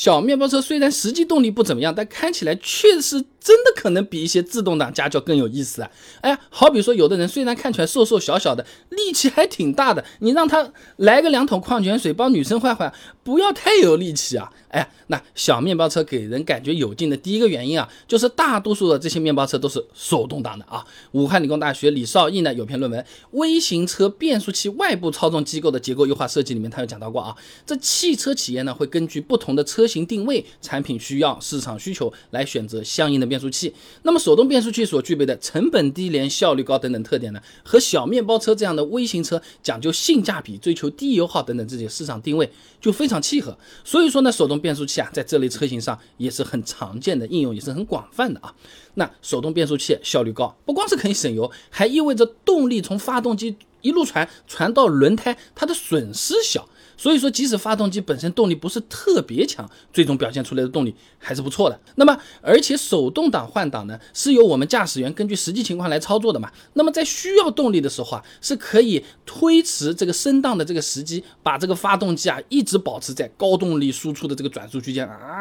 小面包车虽然实际动力不怎么样，但开起来确实真的可能比一些自动挡家轿更有意思啊！哎，好比说有的人虽然看起来瘦瘦小小的，力气还挺大的，你让他来个两桶矿泉水帮女生换换，不要太有力气啊！哎，那小面包车给人感觉有劲的第一个原因啊，就是大多数的这些面包车都是手动挡的啊。武汉理工大学李少义呢有篇论文《微型车变速器外部操纵机构的结构优化设计》里面，他有讲到过啊，这汽车企业呢会根据不同的车型定位、产品需要、市场需求来选择相应的变速器。那么手动变速器所具备的成本低廉、效率高等等特点呢，和小面包车这样的微型车讲究性价比、追求低油耗等等这些市场定位就非常契合。所以说呢，手动变速器啊，在这类车型上也是很常见的应用，也是很广泛的啊。那手动变速器效率高，不光是可以省油，还意味着动力从发动机一路传传到轮胎，它的损失小。所以说，即使发动机本身动力不是特别强，最终表现出来的动力还是不错的。那么，而且手动挡换挡呢，是由我们驾驶员根据实际情况来操作的嘛。那么在需要动力的时候啊，是可以推迟这个升档的这个时机，把这个发动机啊一直保持在高动力输出的这个转速区间啊，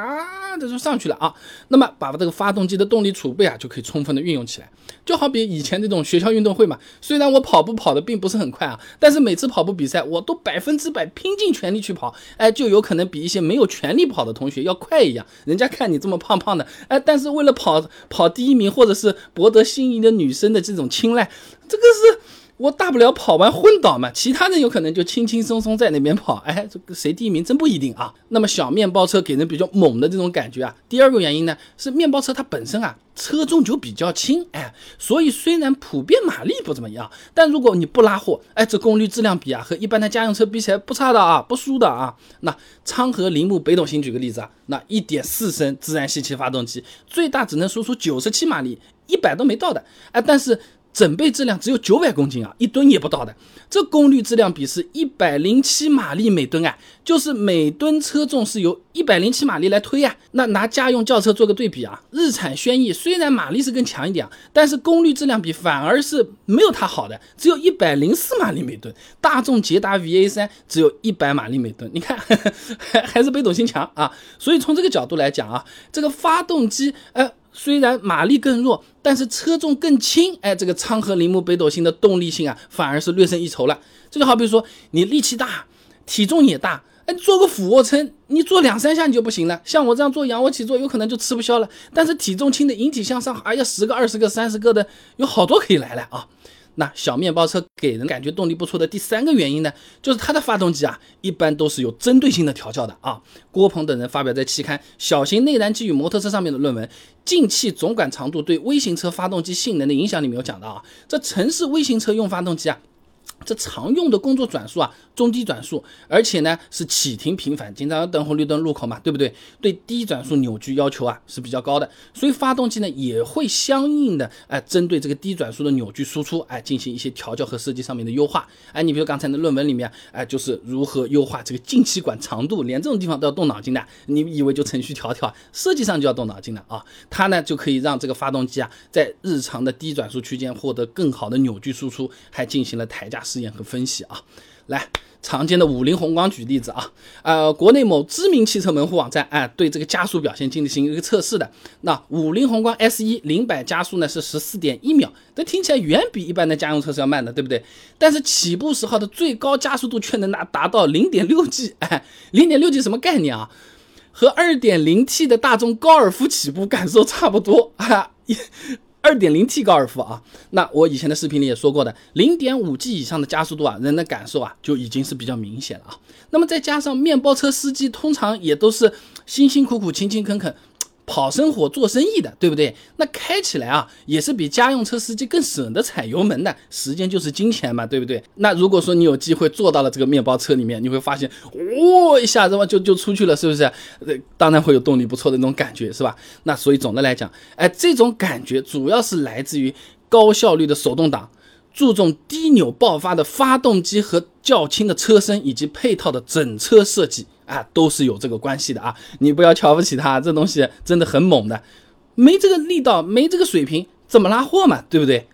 这就上去了啊。那么把这个发动机的动力储备啊就可以充分的运用起来。就好比以前这种学校运动会嘛，虽然我跑步跑的并不是很快啊，但是每次跑步比赛我都百分之百拼尽。全力去跑，哎，就有可能比一些没有全力跑的同学要快一样。人家看你这么胖胖的，哎，但是为了跑跑第一名，或者是博得心仪的女生的这种青睐，这个是。我大不了跑完昏倒嘛，其他人有可能就轻轻松松在那边跑，哎，这个谁第一名真不一定啊。那么小面包车给人比较猛的这种感觉啊。第二个原因呢，是面包车它本身啊车重就比较轻，哎，所以虽然普遍马力不怎么样，但如果你不拉货，哎，这功率质量比啊和一般的家用车比起来不差的啊，不输的啊。那昌河铃木北斗星举个例子啊，那一点四升自然吸气发动机，最大只能输出九十七马力，一百都没到的，哎，但是。整备质量只有九百公斤啊，一吨也不到的。这功率质量比是一百零七马力每吨啊，就是每吨车重是由一百零七马力来推啊。那拿家用轿车做个对比啊，日产轩逸虽然马力是更强一点，但是功率质量比反而是没有它好的，只有一百零四马力每吨。大众捷达 VA 三只有一百马力每吨，你看还 还是北斗星强啊。所以从这个角度来讲啊，这个发动机，呃。虽然马力更弱，但是车重更轻，哎，这个昌河铃木北斗星的动力性啊，反而是略胜一筹了。这就好比说，你力气大，体重也大，哎，做个俯卧撑，你做两三下你就不行了。像我这样做仰卧起坐，有可能就吃不消了。但是体重轻的引体向上，哎呀，十个、二十个、三十个的，有好多可以来了啊。那小面包车给人感觉动力不错的第三个原因呢，就是它的发动机啊，一般都是有针对性的调教的啊。郭鹏等人发表在期刊《小型内燃机与摩托车》上面的论文《进气总管长度对微型车发动机性能的影响》里面有讲到啊，这城市微型车用发动机啊。这常用的工作转速啊，中低转速，而且呢是启停频繁，经常要等红绿灯路口嘛，对不对？对低转速扭矩要求啊是比较高的，所以发动机呢也会相应的哎针对这个低转速的扭矩输出哎进行一些调教和设计上面的优化。哎，你比如刚才的论文里面哎就是如何优化这个进气管长度，连这种地方都要动脑筋的，你以为就程序调调，设计上就要动脑筋了啊？它呢就可以让这个发动机啊在日常的低转速区间获得更好的扭矩输出，还进行了抬架。试验和分析啊，来常见的五菱宏光举例子啊，呃，国内某知名汽车门户网站哎，对这个加速表现进行一个测试的。那五菱宏光 S 一零百加速呢是十四点一秒，这听起来远比一般的家用车是要慢的，对不对？但是起步时候的最高加速度却能达达到零点六 G，哎，零点六 G 什么概念啊？和二点零 T 的大众高尔夫起步感受差不多啊。二点零 T 高尔夫啊，那我以前的视频里也说过的，零点五 G 以上的加速度啊，人的感受啊就已经是比较明显了啊。那么再加上面包车司机通常也都是辛辛苦苦、勤勤恳恳。跑生活做生意的，对不对？那开起来啊，也是比家用车司机更舍得踩油门的。时间就是金钱嘛，对不对？那如果说你有机会坐到了这个面包车里面，你会发现，哇，一下子嘛就就出去了，是不是？呃，当然会有动力不错的那种感觉，是吧？那所以总的来讲，哎，这种感觉主要是来自于高效率的手动挡。注重低扭爆发的发动机和较轻的车身，以及配套的整车设计啊，都是有这个关系的啊！你不要瞧不起他，这东西真的很猛的，没这个力道，没这个水平，怎么拉货嘛？对不对？